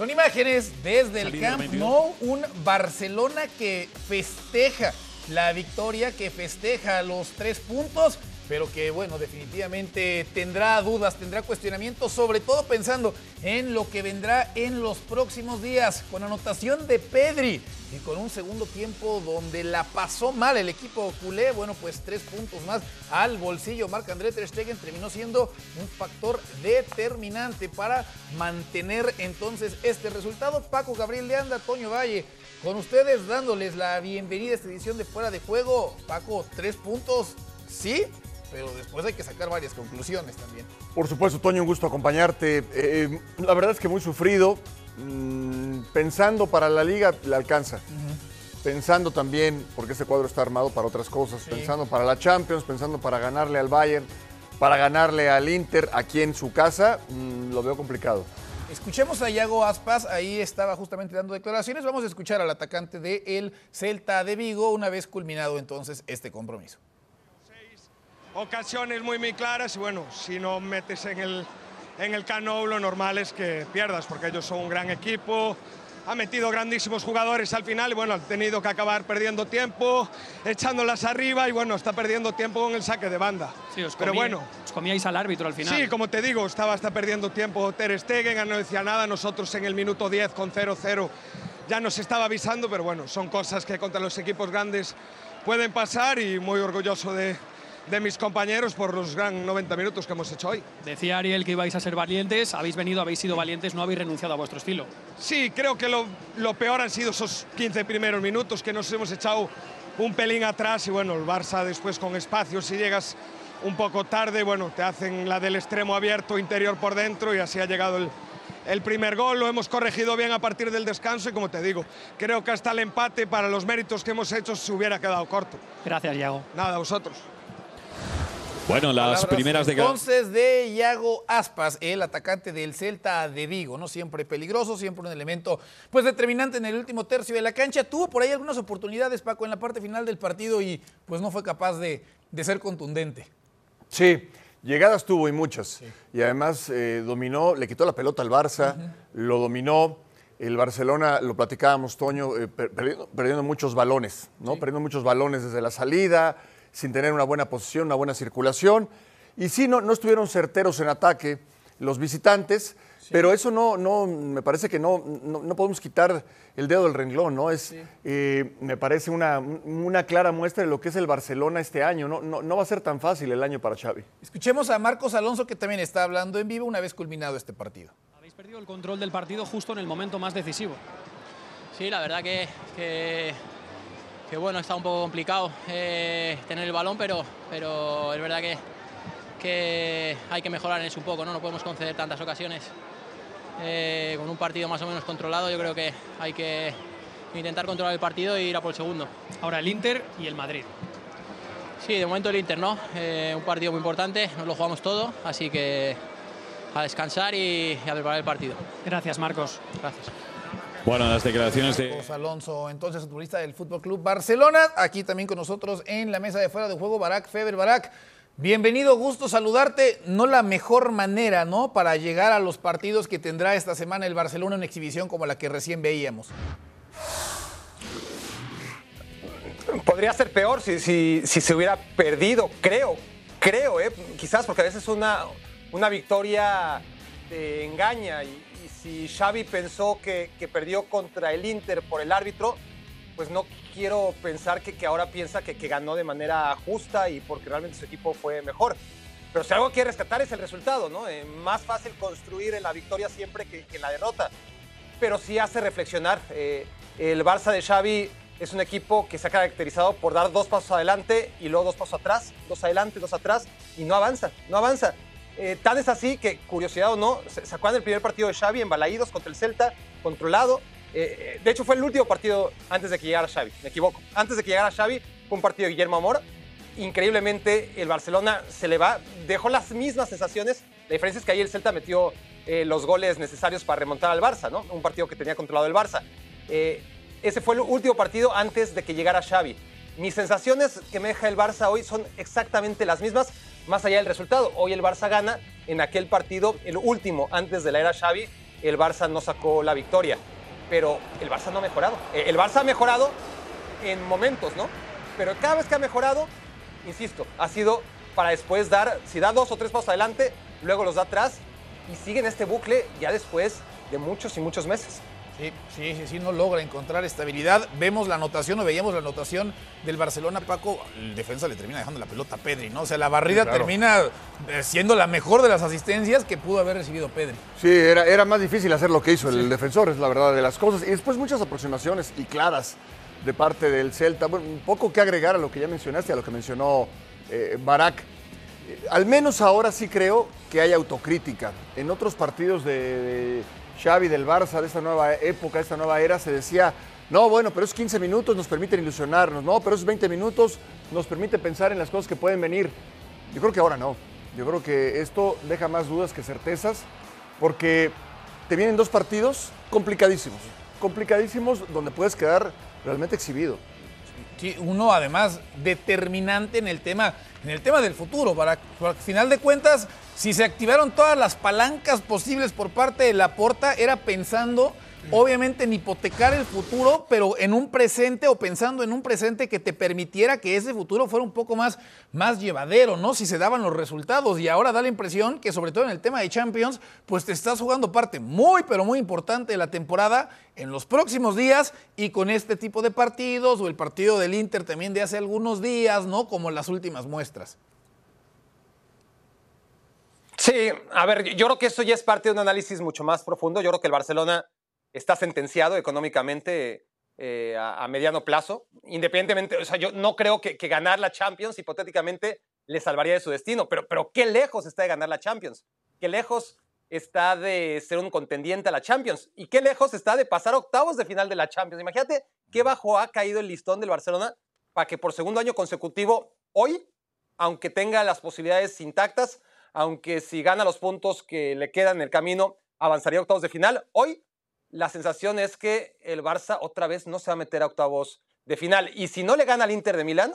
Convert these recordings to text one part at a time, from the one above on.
Son imágenes desde el Camp Nou, un Barcelona que festeja la victoria, que festeja los tres puntos pero que bueno, definitivamente tendrá dudas, tendrá cuestionamientos, sobre todo pensando en lo que vendrá en los próximos días, con anotación de Pedri y con un segundo tiempo donde la pasó mal el equipo culé, bueno, pues tres puntos más al bolsillo. Marc André Ter Stegen terminó siendo un factor determinante para mantener entonces este resultado. Paco Gabriel de Anda, Toño Valle, con ustedes dándoles la bienvenida a esta edición de Fuera de Juego. Paco, tres puntos, ¿sí? Pero después hay que sacar varias conclusiones también. Por supuesto, Toño, un gusto acompañarte. Eh, la verdad es que muy sufrido. Mm, pensando para la liga, le alcanza. Pensando también, porque este cuadro está armado para otras cosas, pensando para la Champions, pensando para ganarle al Bayern, para ganarle al Inter aquí en su casa, mm, lo veo complicado. Escuchemos a Iago Aspas, ahí estaba justamente dando declaraciones. Vamos a escuchar al atacante de el Celta de Vigo una vez culminado entonces este compromiso ocasiones muy, muy claras y bueno, si no metes en el, en el cano lo normal es que pierdas porque ellos son un gran equipo, ha metido grandísimos jugadores al final y bueno, han tenido que acabar perdiendo tiempo, echándolas arriba y bueno, está perdiendo tiempo con el saque de banda. Sí, os Pero bueno, os comíais al árbitro al final. Sí, como te digo, estaba hasta perdiendo tiempo Ter Stegen, no decía nada, nosotros en el minuto 10 con 0-0 ya nos estaba avisando, pero bueno, son cosas que contra los equipos grandes pueden pasar y muy orgulloso de, de mis compañeros por los gran 90 minutos que hemos hecho hoy. Decía Ariel que ibais a ser valientes, habéis venido, habéis sido valientes, no habéis renunciado a vuestro estilo. Sí, creo que lo, lo peor han sido esos 15 primeros minutos que nos hemos echado un pelín atrás y bueno, el Barça después con espacio, si llegas un poco tarde, bueno, te hacen la del extremo abierto interior por dentro y así ha llegado el, el primer gol, lo hemos corregido bien a partir del descanso y como te digo, creo que hasta el empate para los méritos que hemos hecho se hubiera quedado corto. Gracias, Iago. Nada, a vosotros. Bueno, las primeras de Entonces de Iago Aspas, el atacante del Celta de Vigo, ¿no? Siempre peligroso, siempre un elemento pues determinante en el último tercio de la cancha. Tuvo por ahí algunas oportunidades, Paco, en la parte final del partido y pues no fue capaz de, ser contundente. Sí, llegadas tuvo y muchas. Y además eh, dominó, le quitó la pelota al Barça, lo dominó. El Barcelona, lo platicábamos, Toño, eh, perdiendo, muchos balones, ¿no? Perdiendo muchos balones desde la salida, sin tener una buena posición, una buena circulación. Y sí, no, no estuvieron certeros en ataque los visitantes, pero eso no, no, me parece que no, no, podemos quitar el dedo del renglón, ¿no? Es, eh, me parece una, una, clara muestra de lo que es el Barcelona este año. No, no, no va a ser tan fácil el año para Xavi. Escuchemos a Marcos Alonso, que también está hablando en vivo una vez culminado este partido. Habéis perdido el control del partido justo en el momento más decisivo. Sí, la verdad que, que que bueno, está un poco complicado eh, tener el balón, pero, pero es verdad que, que hay que mejorar en eso un poco, ¿no? No podemos conceder tantas ocasiones. Eh, con un partido más o menos controlado, yo creo que hay que intentar controlar el partido e ir a por el segundo. Ahora el Inter y el Madrid. Sí, de momento el Inter, ¿no? Eh, un partido muy importante, nos lo jugamos todo, así que a descansar y a preparar el partido. Gracias, Marcos. Gracias. Bueno, las declaraciones de. José Alonso, entonces futbolista del Fútbol Club Barcelona, aquí también con nosotros en la mesa de fuera de juego, Barak Feber. Barak, bienvenido, gusto saludarte. No la mejor manera, ¿no? Para llegar a los partidos que tendrá esta semana el Barcelona en exhibición como la que recién veíamos. Podría ser peor si, si, si se hubiera perdido, creo, creo, ¿eh? quizás porque a veces una, una victoria te engaña y, si Xavi pensó que, perdió contra el Inter por el árbitro, pues no quiero pensar que, que ahora piensa que, ganó de manera justa y porque realmente su equipo fue mejor. Pero si algo quiere rescatar es el resultado, ¿no? Eh, más fácil construir la victoria siempre que, en la derrota. Pero sí hace reflexionar. Eh, el Barça de Xavi es un equipo que se ha caracterizado por dar dos pasos adelante y luego dos pasos atrás, dos adelante, dos atrás, y no avanza, no avanza. Eh, tan es así que, curiosidad o no, se, acuerdan del primer partido de Xavi en Balaídos contra el Celta, controlado, Eh, eh, de hecho, fue el último partido antes de que llegara Xavi, me equivoco. Antes de que llegara Xavi, fue un partido de Guillermo Amor. Increíblemente, el Barcelona se le va, dejó las mismas sensaciones. La diferencia es que ahí el Celta metió eh, los goles necesarios para remontar al Barça, ¿no? Un partido que tenía controlado el Barça. ese fue el último partido antes de que llegara Xavi. Mis sensaciones que me deja el Barça hoy son exactamente las mismas, más allá del resultado. Hoy el Barça gana, en aquel partido, el último antes de la era Xavi, el Barça no sacó la victoria pero el Barça no ha mejorado. Eh, el Barça ha mejorado en momentos, ¿no? Pero cada vez que ha mejorado, insisto, ha sido para después dar, si da dos o tres pasos adelante, luego los da atrás y sigue en este bucle ya después de muchos y muchos meses. Sí, sí, sí, sí, no logra encontrar estabilidad. Vemos la anotación o veíamos la anotación del Barcelona, Paco. El defensa le termina dejando la pelota a Pedri, ¿no? O sea, la barrida termina eh, siendo la mejor de las asistencias que pudo haber recibido Pedri. Sí, era, era más difícil hacer lo que hizo el defensor, es la verdad de las cosas. Y después muchas aproximaciones y claras de parte del Celta. Bueno, un poco que agregar a lo que ya mencionaste, a lo que mencionó eh, Barak. Eh, al menos ahora sí creo que hay autocrítica. En otros partidos de Xavi del Barça, de esta nueva época, de esta nueva era, se decía, no, bueno, pero es 15 minutos, nos permiten ilusionarnos, no, pero es 20 minutos, nos permite pensar en las cosas que pueden venir. Yo creo que ahora no. Yo creo que esto deja más dudas que certezas, porque te vienen dos partidos complicadísimos, complicadísimos donde puedes quedar realmente exhibido. Sí, uno además determinante en el tema, en el tema del futuro, para, para al final de cuentas si se activaron todas las palancas posibles por parte de la porta, era pensando obviamente en hipotecar el futuro, pero en un presente o pensando en un presente que te permitiera que ese futuro fuera un poco más, más llevadero, ¿no? Si se daban los resultados. Y ahora da la impresión que, sobre todo en el tema de Champions, pues te estás jugando parte muy, pero muy importante de la temporada en los próximos días y con este tipo de partidos o el partido del Inter también de hace algunos días, ¿no? Como las últimas muestras. Sí, a ver, yo creo que eso ya es parte de un análisis mucho más profundo. Yo creo que el Barcelona está sentenciado económicamente eh, a, mediano plazo, independientemente, o sea, yo no creo que, ganar la Champions hipotéticamente le salvaría de su destino, pero, pero qué lejos está de ganar la Champions, qué lejos está de ser un contendiente a la Champions y qué lejos está de pasar octavos de final de la Champions. Imagínate qué bajo ha caído el listón del Barcelona para que por segundo año consecutivo, hoy, aunque tenga las posibilidades intactas, aunque si gana los puntos que le quedan en el camino, avanzaría a octavos de final. Hoy la sensación es que el Barça otra vez no se va a meter a octavos de final. Y si no le gana al Inter de Milán,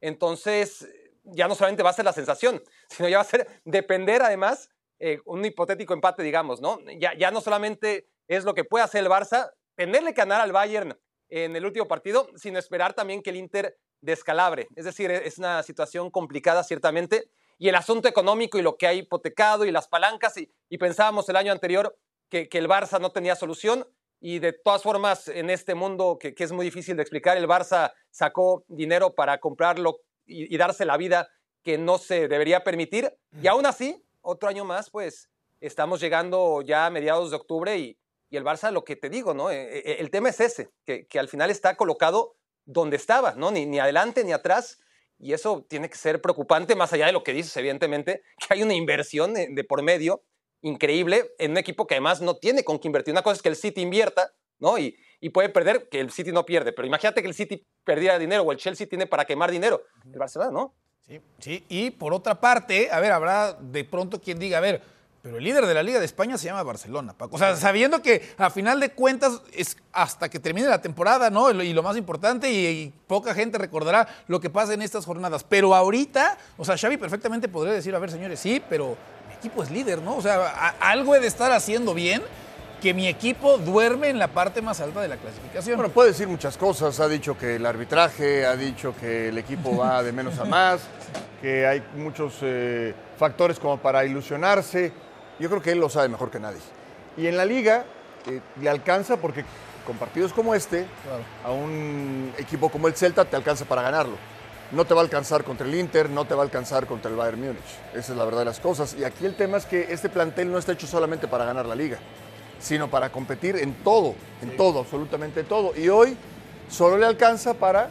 entonces ya no solamente va a ser la sensación, sino ya va a ser depender además eh, un hipotético empate, digamos, ¿no? Ya, ya no solamente es lo que puede hacer el Barça, tenerle que ganar al Bayern en el último partido, sino esperar también que el Inter descalabre. Es decir, es una situación complicada ciertamente y el asunto económico y lo que ha hipotecado y las palancas y, pensábamos el año anterior que, el Barça no tenía solución y de todas formas en este mundo que, es muy difícil de explicar, el Barça sacó dinero para comprarlo y, darse la vida que no se debería permitir y aún así, otro año más, pues estamos llegando ya a mediados de octubre y, el Barça, lo que te digo, ¿no? E, e, el tema es ese, que, al final está colocado donde estaba, ¿no? Ni, ni adelante ni atrás y eso tiene que ser preocupante, más allá de lo que dices, evidentemente, que hay una inversión de, por medio increíble en un equipo que además no tiene con qué invertir. Una cosa es que el City invierta, ¿no? Y, y puede perder, que el City no pierde, pero imagínate que el City perdiera dinero o el Chelsea tiene para quemar dinero. El Barcelona, ¿no? Sí, sí. Y por otra parte, a ver, habrá de pronto quien diga, a ver, pero el líder de la Liga de España se llama Barcelona, Paco. O sea, sabiendo que a final de cuentas es hasta que termine la temporada, ¿no? Y lo más importante, y, poca gente recordará lo que pasa en estas jornadas. Pero ahorita, o sea, Xavi perfectamente podría decir, a ver, señores, sí, pero mi equipo es líder, ¿no? O sea, algo he de estar haciendo bien que mi equipo duerme en la parte más alta de la clasificación. Bueno, puede decir muchas cosas. Ha dicho que el arbitraje, ha dicho que el equipo va de menos a más, que hay muchos eh, factores como para ilusionarse. Yo creo que él lo sabe mejor que nadie. Y en la liga eh, le alcanza porque con partidos como este, a un equipo como el Celta te alcanza para ganarlo. No te va a alcanzar contra el Inter, no te va a alcanzar contra el Bayern Múnich. Esa es la verdad de las cosas. Y aquí el tema es que este plantel no está hecho solamente para ganar la liga, sino para competir en todo, en todo, absolutamente todo. Y hoy solo le alcanza para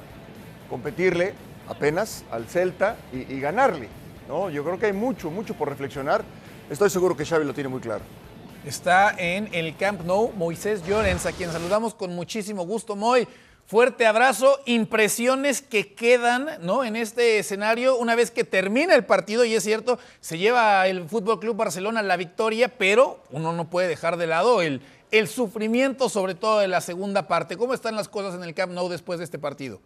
competirle apenas al Celta y, y ganarle. ¿no? Yo creo que hay mucho, mucho por reflexionar Estoy seguro que Xavi lo tiene muy claro. está en el Camp Nou, Moisés Llorens, a quien saludamos con muchísimo gusto. Moy, fuerte abrazo, impresiones que quedan ¿no? en este escenario una vez que termina el partido, y es cierto, se lleva el Fútbol Club Barcelona la victoria, pero uno no puede dejar de lado el, el sufrimiento, sobre todo en la segunda parte. ¿Cómo están las cosas en el Camp Nou después de este partido?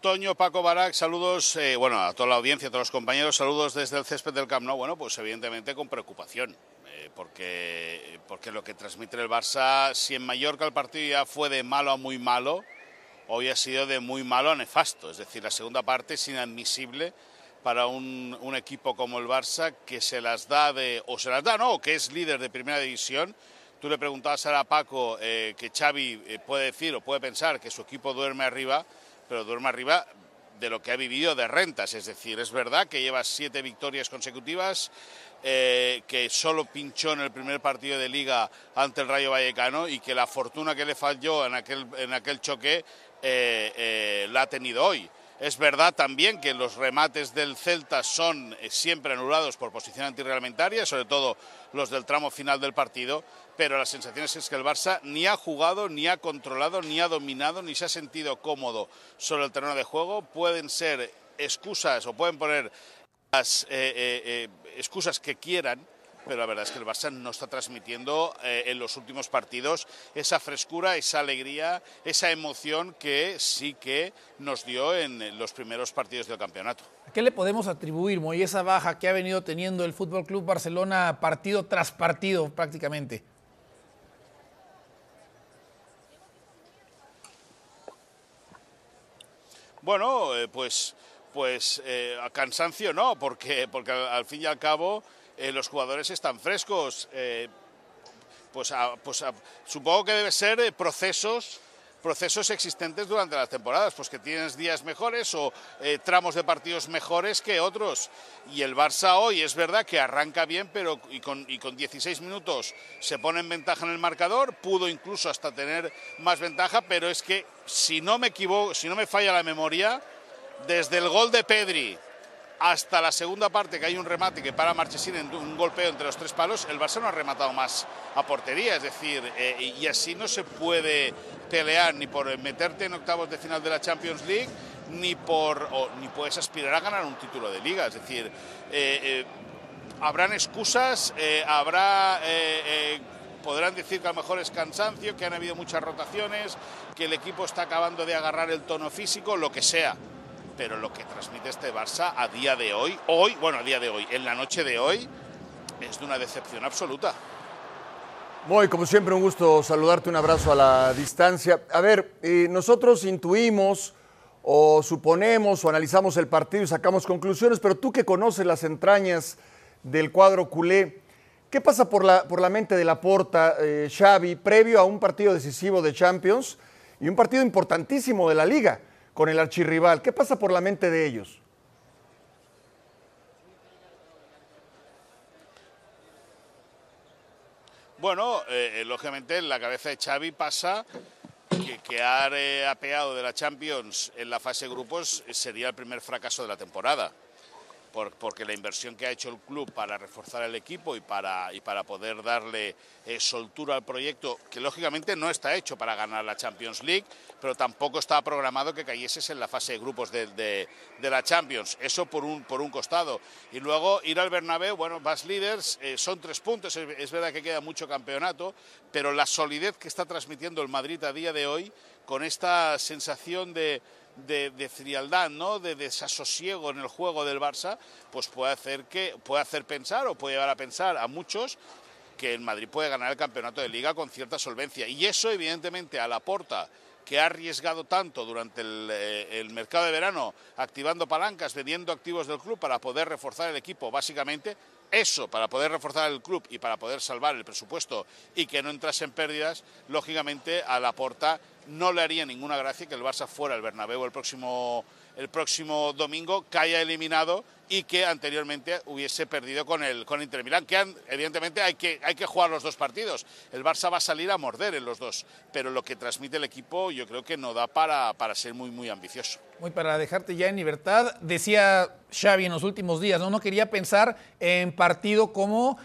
Toño, Paco Barak, saludos, eh, bueno, a toda la audiencia, a todos los compañeros, saludos desde el césped del Camp Nou, bueno, pues evidentemente con preocupación, eh, porque, porque lo que transmite el Barça, si en Mallorca el partido ya fue de malo a muy malo, hoy ha sido de muy malo a nefasto, es decir, la segunda parte es inadmisible para un, un equipo como el Barça que se las da de, o se las da, no, que es líder de primera división, Tú le preguntabas ahora a Paco eh, que Xavi eh, puede decir o puede pensar que su equipo duerme arriba pero duerme arriba de lo que ha vivido de rentas. Es decir, es verdad que lleva siete victorias consecutivas, eh, que solo pinchó en el primer partido de liga ante el Rayo Vallecano y que la fortuna que le falló en aquel, en aquel choque eh, eh, la ha tenido hoy. Es verdad también que los remates del Celta son siempre anulados por posición antirreglamentaria, sobre todo los del tramo final del partido, pero la sensación es que el Barça ni ha jugado, ni ha controlado, ni ha dominado, ni se ha sentido cómodo sobre el terreno de juego. Pueden ser excusas o pueden poner las eh, eh, eh, excusas que quieran, pero la verdad es que el Barça no está transmitiendo eh, en los últimos partidos esa frescura, esa alegría, esa emoción que sí que nos dio en los primeros partidos del campeonato. ¿A qué le podemos atribuir, Moy, esa baja que ha venido teniendo el Fútbol Club Barcelona partido tras partido prácticamente? Bueno, eh, pues, pues eh, a cansancio no, porque, porque al, al, fin y al cabo eh, los jugadores están frescos. Eh, pues, pues supongo que debe ser eh, procesos procesos existentes durante las temporadas, pues que tienes días mejores o tramos de partidos mejores que otros. Y el Barça hoy es verdad que arranca bien, pero y con, y con 16 minutos se pone en ventaja en el marcador, pudo incluso hasta tener más ventaja, pero es que si no me equivoco, si no me falla la memoria, desde el gol de Pedri hasta la segunda parte, que hay un remate que para Marchesín en un golpeo entre los tres palos, el Barça no ha rematado más a portería, es decir, eh, y así no se puede pelear ni por meterte en octavos de final de la Champions League, ni, por, o, ni puedes aspirar a ganar un título de liga, es decir, eh, eh, habrán excusas, habrá... podrán decir que a lo mejor es cansancio, que han habido muchas rotaciones, que el equipo está acabando de agarrar el tono físico, lo que sea pero lo que transmite este Barça a día de hoy, hoy, bueno, a día de hoy, en la noche de hoy, es de una decepción absoluta. Muy, como siempre, un gusto saludarte, un abrazo a la distancia. A ver, eh, nosotros intuimos o suponemos o analizamos el partido y sacamos conclusiones, pero tú que conoces las entrañas del cuadro culé, ¿qué pasa por la, por la mente de la porta, eh, Xavi, previo a un partido decisivo de Champions y un partido importantísimo de la liga? Con el archirrival. ¿Qué pasa por la mente de ellos? Bueno, eh, lógicamente en la cabeza de Xavi pasa que quedar eh, apeado de la Champions en la fase de grupos sería el primer fracaso de la temporada por, porque la inversión que ha hecho el club para reforzar el equipo y para, y para poder darle eh, soltura al proyecto, que lógicamente no está hecho para ganar la Champions League, pero tampoco estaba programado que cayeses en la fase de grupos de, de, de la Champions. Eso por un, por un costado. Y luego ir al Bernabéu, bueno, vas líderes, eh, son tres puntos, es, es verdad que queda mucho campeonato, pero la solidez que está transmitiendo el Madrid a día de hoy, con esta sensación de de, frialdad, ¿no? de desasosiego en el juego del Barça, pues puede hacer, que, puede hacer pensar o puede llevar a pensar a muchos que el Madrid puede ganar el campeonato de liga con cierta solvencia. Y eso, evidentemente, a la porta que ha arriesgado tanto durante el, eh, el, mercado de verano, activando palancas, vendiendo activos del club para poder reforzar el equipo, básicamente, eso para poder reforzar el club y para poder salvar el presupuesto y que no entrase en pérdidas, lógicamente a la porta no le haría ninguna gracia que el Barça fuera al Bernabéu el próximo, el próximo domingo, que haya eliminado y que anteriormente hubiese perdido con el con Inter Milán, que evidentemente hay que, hay que jugar los dos partidos. El Barça va a salir a morder en los dos, pero lo que transmite el equipo yo creo que no da para, para ser muy, muy ambicioso. Muy para dejarte ya en libertad, decía Xavi en los últimos días, ¿no? No quería pensar en partido como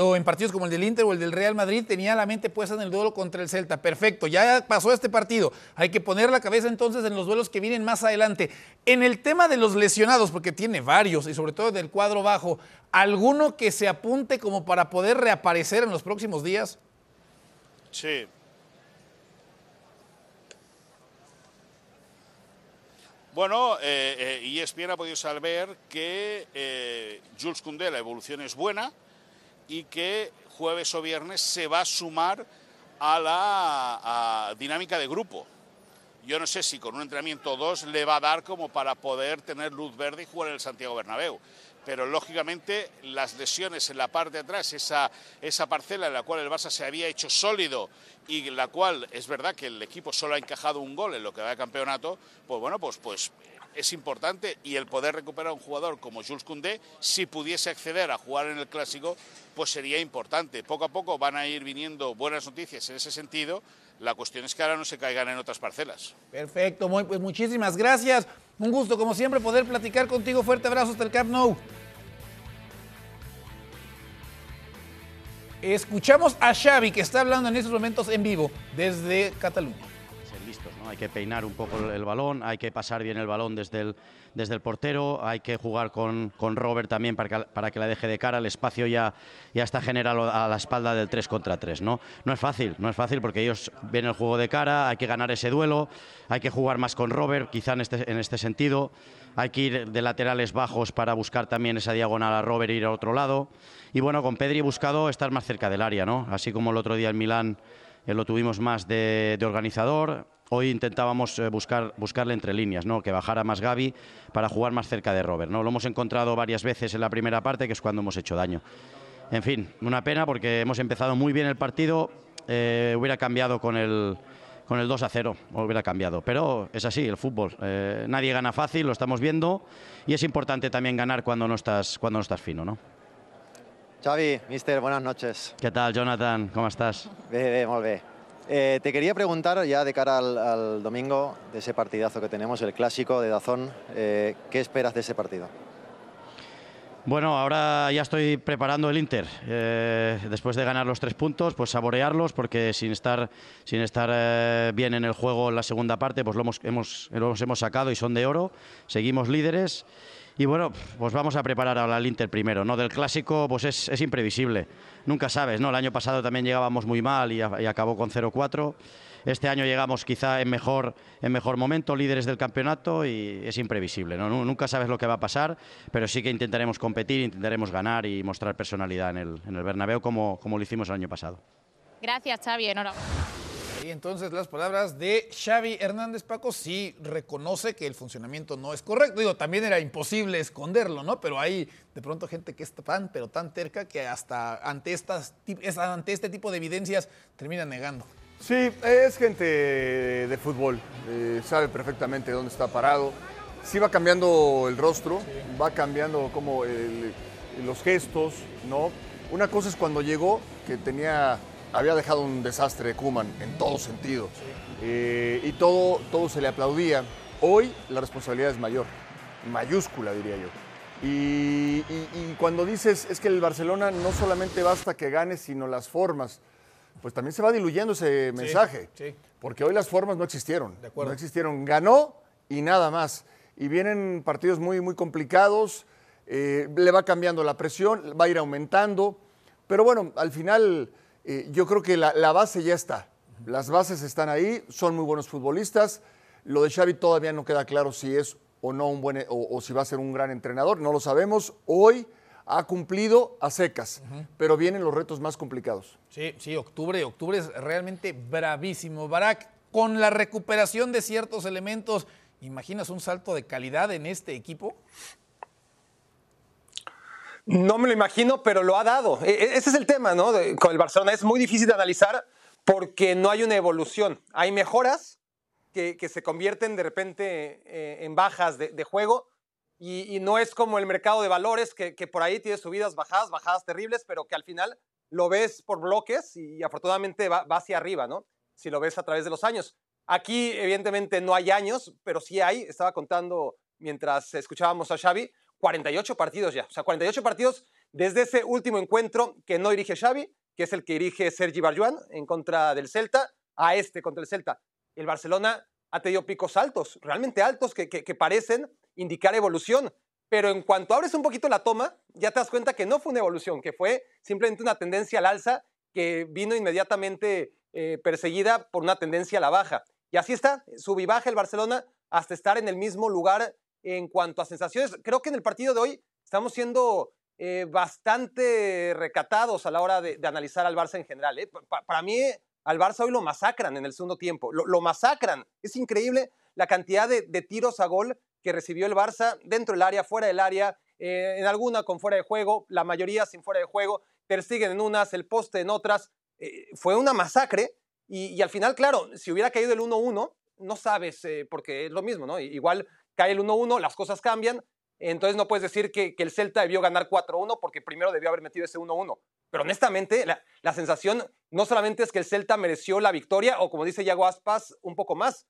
o en partidos como el del Inter o el del Real Madrid, tenía la mente puesta en el duelo contra el Celta. Perfecto, ya pasó este partido. Hay que poner la cabeza entonces en los duelos que vienen más adelante. En el tema de los lesionados, porque tiene varios, y sobre todo del cuadro bajo, ¿alguno que se apunte como para poder reaparecer en los próximos días? Sí, Bueno, eh, eh, ESPN ha podido saber que eh, Jules Koundé la evolución es buena y que jueves o viernes se va a sumar a la dinámica de grupo. Yo no sé si con un entrenamiento o dos le va a dar como para poder tener luz verde y jugar en el Santiago Bernabéu pero lógicamente las lesiones en la parte de atrás, esa, esa parcela en la cual el Barça se había hecho sólido y la cual es verdad que el equipo solo ha encajado un gol en lo que va de campeonato, pues bueno, pues, pues es importante y el poder recuperar a un jugador como Jules Koundé, si pudiese acceder a jugar en el clásico, pues sería importante. Poco a poco van a ir viniendo buenas noticias en ese sentido. La cuestión es que ahora no se caigan en otras parcelas. Perfecto, muy, pues muchísimas gracias. Un gusto, como siempre, poder platicar contigo. Fuerte abrazo hasta el Camp Nou. Escuchamos a Xavi que está hablando en estos momentos en vivo desde Cataluña. Hay que peinar un poco el balón, hay que pasar bien el balón desde el, desde el portero, hay que jugar con, con Robert también para que, para que la deje de cara, el espacio ya, ya está generado a la espalda del 3 contra 3, ¿no? No es fácil, no es fácil porque ellos ven el juego de cara, hay que ganar ese duelo, hay que jugar más con Robert, quizá en este, en este sentido, hay que ir de laterales bajos para buscar también esa diagonal a Robert e ir al otro lado. Y bueno, con Pedri buscado estar más cerca del área, ¿no? Así como el otro día en Milán eh, lo tuvimos más de, organizador, hoy intentábamos eh, buscar, buscarle entre líneas, ¿no? que bajara más Gaby para jugar más cerca de Robert. ¿no? Lo hemos encontrado varias veces en la primera parte, que es cuando hemos hecho daño. En fin, una pena porque hemos empezado muy bien el partido, eh, hubiera cambiado con el, con el 2 a 0 hubiera cambiado. Pero es así, el fútbol. Eh, nadie gana fácil, lo estamos viendo. Y es importante también ganar cuando no estás, cuando no estás fino, ¿no? Xavi, mister, buenas noches. ¿Qué tal, Jonathan? ¿Cómo estás? Bé, molt bé. Eh, te quería preguntar ya de cara al, al, domingo, de ese partidazo que tenemos, el clásico de Dazón, eh, ¿qué esperas de ese partido? Bueno, ahora ya estoy preparando el Inter. Eh, después de ganar los tres puntos, pues saborearlos, porque sin estar, sin estar eh, bien en el juego en la segunda parte, pues lo hemos, hemos, los hemos sacado y son de oro. Seguimos líderes. Y bueno, pues vamos a preparar ahora el Inter primero, ¿no? Del clásico, pues es, es imprevisible. Nunca sabes, ¿no? El año pasado también llegábamos muy mal y, y acabó con 0-4. Este año llegamos quizá en mejor, en mejor momento, líderes del campeonato y es imprevisible. ¿no? Nunca sabes lo que va a pasar, pero sí que intentaremos competir, intentaremos ganar y mostrar personalidad en el, en el Bernabéu como, como lo hicimos el año pasado. Gracias, Xavi. Enhorabuena. Y entonces las palabras de Xavi Hernández Paco sí reconoce que el funcionamiento no es correcto. Digo, también era imposible esconderlo, ¿no? Pero hay de pronto gente que es tan, pero tan terca que hasta ante, estas, ante este tipo de evidencias termina negando. Sí, es gente de fútbol, eh, sabe perfectamente dónde está parado. Sí va cambiando el rostro, va cambiando como los gestos, ¿no? Una cosa es cuando llegó, que tenía, había dejado un desastre de Kuman en todo sentido. Eh, y todo, todo se le aplaudía. Hoy la responsabilidad es mayor, mayúscula diría yo. y cuando dices, es que el Barcelona no solamente basta que gane, sino las formas pues también se va diluyendo ese mensaje. Porque hoy las formas no existieron. no existieron. Ganó y nada más. Y vienen partidos muy, muy complicados. Eh, le va cambiando la presión, va a ir aumentando. Pero bueno, al final eh, yo creo que la, base ya está. Las bases están ahí, son muy buenos futbolistas. Lo de Xavi todavía no queda claro si es o no un buen o si va a ser un gran entrenador, no lo sabemos. Hoy ha cumplido a secas, pero vienen los retos más complicados. Sí, sí, octubre, octubre es realmente bravísimo. Barak, con la recuperación de ciertos elementos, ¿imaginas un salto de calidad en este equipo? No me lo imagino, pero lo ha dado. E, e, ese es el tema, ¿no? con el Barcelona es muy difícil de analizar porque no hay una evolución. Hay mejoras que, se convierten de repente eh, en bajas de juego, y, no es como el mercado de valores que, por ahí tiene subidas, bajadas, bajadas terribles, pero que al final lo ves por bloques y, afortunadamente va, hacia arriba, ¿no? Si lo ves a través de los años. Aquí, evidentemente, no hay años, pero sí hay. Estaba contando mientras escuchábamos a Xavi, 48 partidos ya. O sea, 48 partidos desde ese último encuentro que no dirige Xavi, que es el que dirige Sergi Barjuan en contra del Celta, a este contra el Celta. El Barcelona ha tenido picos altos, realmente altos, que, que, parecen indicar evolución. Pero en cuanto abres un poquito la toma, ya te das cuenta que no fue una evolución, que fue simplemente una tendencia al alza que vino inmediatamente eh, perseguida por una tendencia a la baja. Y así está, sub y baja el Barcelona hasta estar en el mismo lugar en cuanto a sensaciones. Creo que en el partido de hoy estamos siendo eh, bastante recatados a la hora de, analizar al Barça en general. ¿eh? para mí, al Barça hoy lo masacran en el segundo tiempo. Lo, masacran. Es increíble la cantidad de, tiros a gol que recibió el Barça dentro del área, fuera del área, eh, en alguna con fuera de juego, la mayoría sin fuera de juego, persiguen en unas, el poste en otras. fue una masacre y, al final, claro, si hubiera caído el 1-1, no sabes, porque es lo mismo, ¿no? Igual cae el 1-1, las cosas cambian, entonces no puedes decir que, el Celta debió ganar 4-1 porque primero debió haber metido ese 1-1. Pero honestamente, la, sensación no solamente es que el Celta mereció la victoria, o como dice Yago Aspas, un poco más,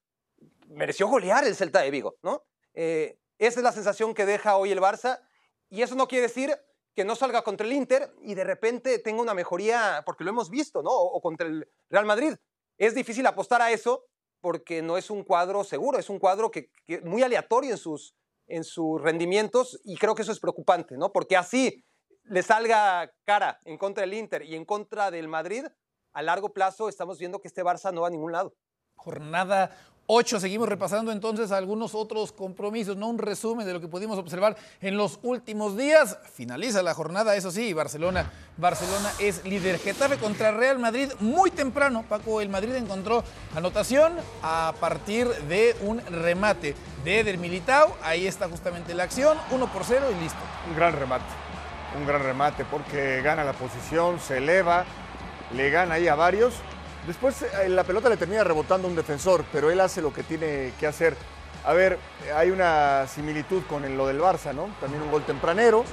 mereció golear el Celta de Vigo, ¿no? Eh, esa es la sensación que deja hoy el Barça, y eso no quiere decir que no salga contra el Inter y de repente tenga una mejoría, porque lo hemos visto, ¿no? O, contra el Real Madrid. Es difícil apostar a eso porque no es un cuadro seguro, es un cuadro que, que muy aleatorio en sus, en sus rendimientos y creo que eso es preocupante, ¿no? Porque así le salga cara en contra del Inter y en contra del Madrid, a largo plazo estamos viendo que este Barça no va a ningún lado. Jornada 8. Seguimos repasando entonces algunos otros compromisos, no un resumen de lo que pudimos observar en los últimos días. Finaliza la jornada, eso sí, Barcelona. Barcelona es líder. Getafe contra Real Madrid muy temprano. Paco, el Madrid encontró anotación a partir de un remate de Eder Militao. Ahí está justamente la acción, 1 por 0 y listo. Un gran remate, un gran remate porque gana la posición, se eleva, le gana ahí a varios Después eh, la pelota le termina rebotando un defensor, pero él hace lo que tiene que hacer. A ver, hay una similitud con lo del Barça, ¿no? También un gol tempranero.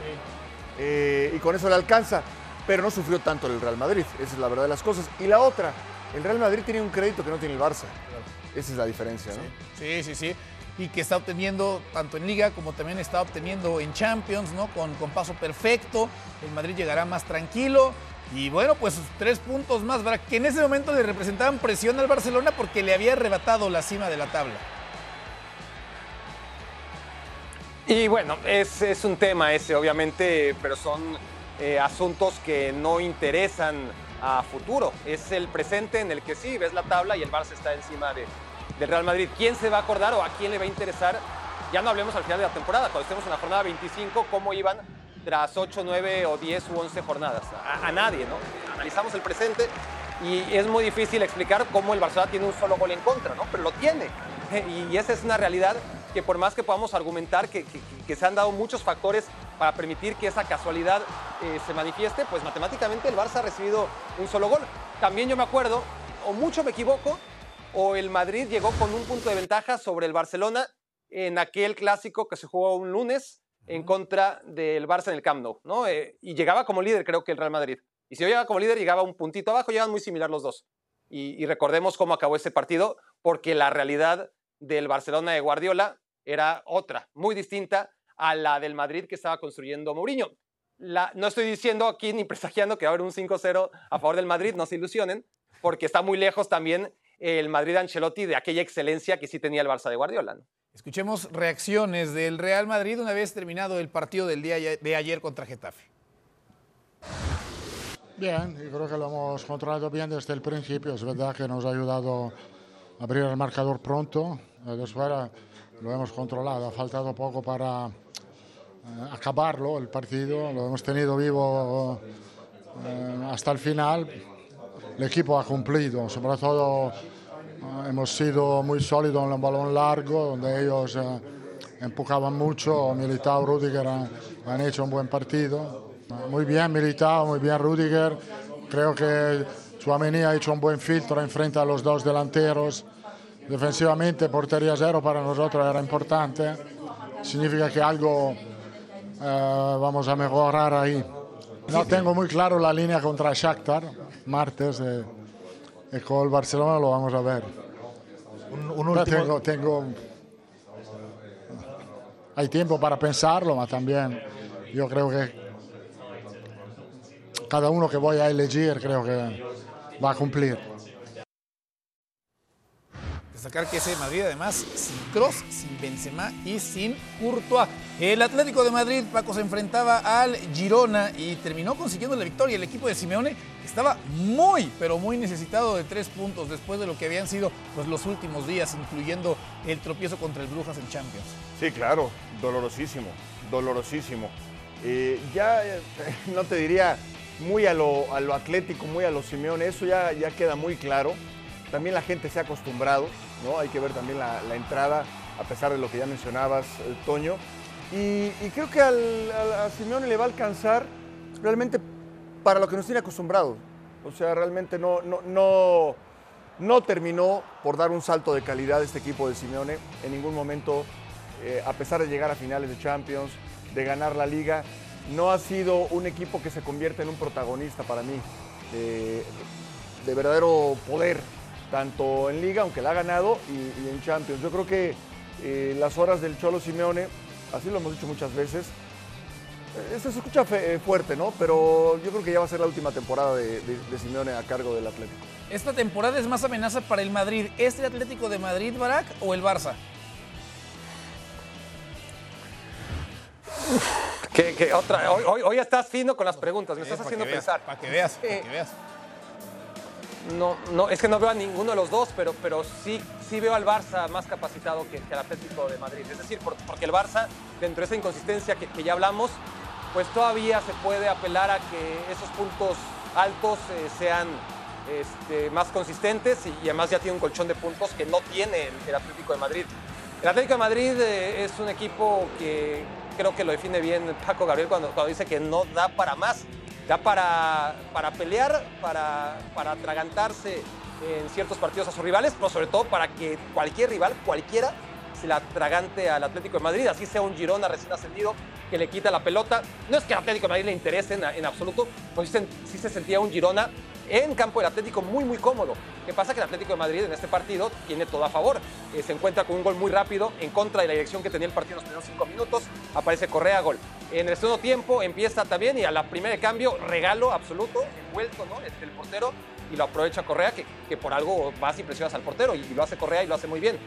Eh, y con eso le alcanza. Pero no sufrió tanto el Real Madrid. Esa es la verdad de las cosas. Y la otra, el Real Madrid tiene un crédito que no tiene el Barça. Esa es la diferencia, ¿no? Sí, sí, sí. Y que está obteniendo tanto en Liga como también está obteniendo en Champions, ¿no? Con, con paso perfecto. El Madrid llegará más tranquilo. Y bueno, pues tres puntos más, ¿verdad? Que en ese momento le representaban presión al Barcelona porque le había arrebatado la cima de la tabla. Y bueno, es, es un tema ese, obviamente, pero son eh, asuntos que no interesan a futuro. Es el presente en el que sí, ves la tabla y el Barça está encima de, del Real Madrid. ¿Quién se va a acordar o a quién le va a interesar? Ya no hablemos al final de la temporada, cuando estemos en la jornada 25, cómo iban tras 8, 9 o 10 u 11 jornadas. A, nadie, ¿no? Analizamos el presente y es muy difícil explicar cómo el Barcelona tiene un solo gol en contra, ¿no? Pero lo tiene. Y esa es una realidad que por más que podamos argumentar que, se han dado muchos factores para permitir que esa casualidad eh, se manifieste, pues matemáticamente el Barça ha recibido un solo gol. También yo me acuerdo, o mucho me equivoco, o el Madrid llegó con un punto de ventaja sobre el Barcelona en aquel clásico que se jugó un lunes en contra del Barça en el Camp Nou, ¿no? Eh, y llegaba como líder, creo que el Real Madrid. Y si yo llegaba como líder, llegaba un puntito abajo, llegaban muy similar los dos. Y, recordemos cómo acabó ese partido, porque la realidad del Barcelona de Guardiola era otra, muy distinta a la del Madrid que estaba construyendo Mourinho. La, no estoy diciendo aquí ni presagiando que va a haber un 5-0 a favor del Madrid, no se ilusionen, porque está muy lejos también el Madrid Ancelotti de aquella excelencia que sí tenía el Barça de Guardiola. ¿no? Escuchemos reacciones del Real Madrid una vez terminado el partido del día de ayer contra Getafe. Bien, y creo que lo hemos controlado bien desde el principio. Es verdad que nos ha ayudado a abrir el marcador pronto. Después lo hemos controlado. Ha faltado poco para eh, acabarlo el partido. Lo hemos tenido vivo eh, hasta el final. El equipo ha cumplido, sobre todo hemos sido muy sólidos en el balón largo, donde ellos eh, empujaban mucho. Militao, Rudiger han, hecho un buen partido. Ah, muy bien Militao, muy bien Rudiger. Creo que Suamení ha hecho un buen filtro en frente a los dos delanteros. Defensivamente, portería cero para nosotros era importante. Significa que algo eh, vamos a mejorar ahí. No tengo muy claro la línea contra Shakhtar, martes. Eh, y con el Barcelona lo vamos a ver. Un, último... tengo, tengo, hay tiempo para pensarlo, pero también yo creo que cada uno que voy a elegir creo que va a cumplir. Destacar que ese Madrid además sin Cross, sin Benzema y sin Courtois. El Atlético de Madrid, Paco, se enfrentaba al Girona y terminó consiguiendo la victoria. El equipo de Simeone estaba muy, pero muy necesitado de tres puntos después de lo que habían sido pues, los últimos días, incluyendo el tropiezo contra el Brujas en Champions. Sí, claro, dolorosísimo, dolorosísimo. Eh, ya eh, no te diría muy a lo, a lo, atlético, muy a lo Simeone, eso ya, ya queda muy claro. También la gente se ha acostumbrado, ¿no? Hay que ver también la, entrada, a pesar de lo que ya mencionabas, eh, Toño. Y, creo que al, a Simeone le va a alcanzar realmente para lo que nos tiene acostumbrado. O sea, realmente no, no, no, terminó por dar un salto de calidad este equipo de Simeone. En ningún momento, eh, a pesar de llegar a finales de Champions, de ganar la liga, no ha sido un equipo que se convierte en un protagonista para mí, de verdadero poder tanto en Liga, aunque la ha ganado, y, en Champions. Yo creo que eh, las horas del Cholo Simeone, así lo hemos dicho muchas veces, eh, se escucha eh, fuerte, ¿no? Pero yo creo que ya va a ser la última temporada de, Simeone a cargo del Atlético. ¿Esta temporada es más amenaza para el Madrid? ¿Este Atlético de Madrid, Barak, o el Barça? Que, otra, hoy, hoy, estás fino con las preguntas, me estás haciendo pensar. Para que veas, para que veas. No, no, es que no veo a ninguno de los dos, pero, pero sí, sí veo al Barça más capacitado que, el Atlético de Madrid. Es decir, porque el Barça, dentro de esa inconsistencia que, ya hablamos, pues todavía se puede apelar a que esos puntos altos eh, sean este, más consistentes y, además ya tiene un colchón de puntos que no tiene el, Atlético de Madrid. El Atlético de Madrid eh, es un equipo que creo que lo define bien Paco Gabriel cuando, cuando dice que no da para más ya para, para pelear, para, para atragantarse en ciertos partidos a sus rivales, pero sobre todo para que cualquier rival, cualquiera, la atragante al Atlético de Madrid, así sea un Girona recién ascendido que le quita la pelota. No es que al Atlético de Madrid le interese en, absoluto, pues sí se sentía un Girona en campo del Atlético muy, muy cómodo. ¿Qué pasa? Que el Atlético de Madrid en este partido tiene todo a favor. Eh, se encuentra con un gol muy rápido en contra de la dirección que tenía el partido en los primeros cinco minutos. Aparece Correa, gol. En el segundo tiempo empieza también y a la primera de cambio, regalo absoluto, envuelto, ¿no? El, portero y lo aprovecha Correa, que, que por algo vas y presionas al portero y, lo hace Correa y lo hace muy bien.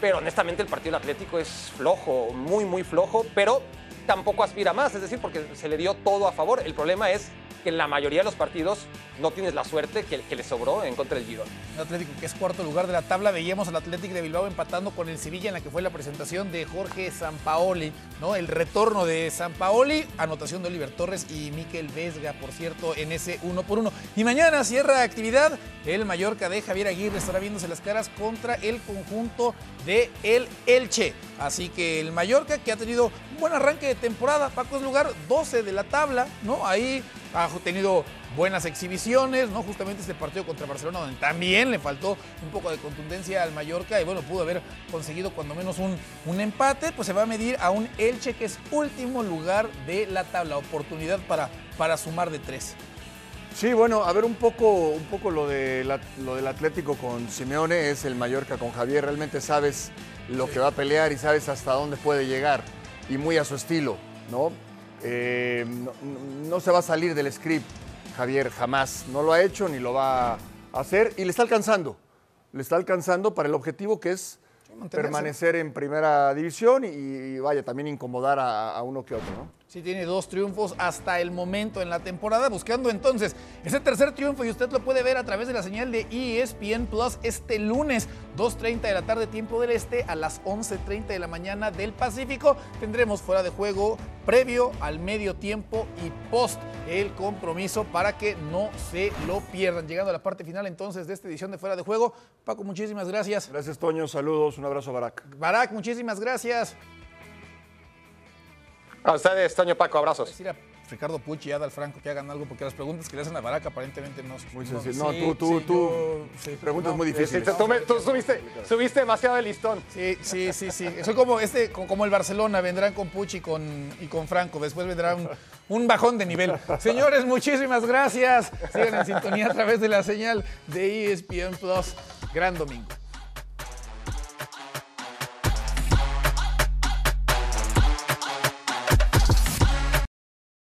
Pero honestamente el partido del Atlético es flojo, muy, muy flojo, pero tampoco aspira más, es decir, porque se le dio todo a favor. El problema es que en la mayoría de los partidos no tienes la suerte que, que le sobró en contra del Girona. El Atlético que es cuarto lugar de la tabla, veíamos al Atlético de Bilbao empatando con el Sevilla en la que fue la presentación de Jorge Sampaoli, ¿no? El retorno de Sampaoli, anotación de Oliver Torres y Miquel Vesga, por cierto, en ese uno por uno. Y mañana cierra actividad el Mallorca de Javier Aguirre estará viéndose las caras contra el conjunto de el Elche. Así que el Mallorca que ha tenido un buen arranque de temporada, Paco es lugar 12 de la tabla, ¿no? Ahí ha tenido buenas exhibiciones, ¿no? Justamente este partido contra Barcelona, donde también le faltó un poco de contundencia al Mallorca y bueno, pudo haber conseguido cuando menos un, un empate, pues se va a medir a un Elche que es último lugar de la tabla, oportunidad para, para sumar de tres. Sí, bueno, a ver un poco, un poco lo, de lo del Atlético con Simeone es el Mallorca con Javier. Realmente sabes lo que va a pelear y sabes hasta dónde puede llegar y muy a su estilo, ¿no? Eh, no, se va a salir del script, Javier, jamás. No lo ha hecho ni lo va a hacer y le está alcanzando. Le está alcanzando para el objetivo que es permanecer en primera división y, vaya, también incomodar a, a uno que otro, ¿no? Sí, tiene dos triunfos hasta el momento en la temporada, buscando entonces ese tercer triunfo y usted lo puede ver a través de la señal de ESPN Plus este lunes, 2.30 de la tarde, tiempo del este, a las 11.30 de la mañana del Pacífico. Tendremos fuera de juego previo al medio tiempo y post el compromiso para que no se lo pierdan. Llegando a la parte final entonces de esta edición de Fuera de Juego. Paco, muchísimas gracias. Gracias, Toño. Saludos. Un abrazo, Barak. Barak, muchísimas gracias. A ustedes, Toño Paco, abrazos. Decir a Ricardo Pucci y Adal Franco que hagan algo, porque las preguntas que le hacen a Baraca aparentemente no son muy sencillas. No, tú, tú, tú. preguntas muy difíciles. tú, subiste, subiste, demasiado el listón. Sí, sí, sí, sí. Soy como, este, como el Barcelona, vendrán con Pucci y con, y con Franco. Después vendrá un, un bajón de nivel. Señores, muchísimas gracias. Sigan en sintonía a través de la señal de ESPN Plus. Gran domingo.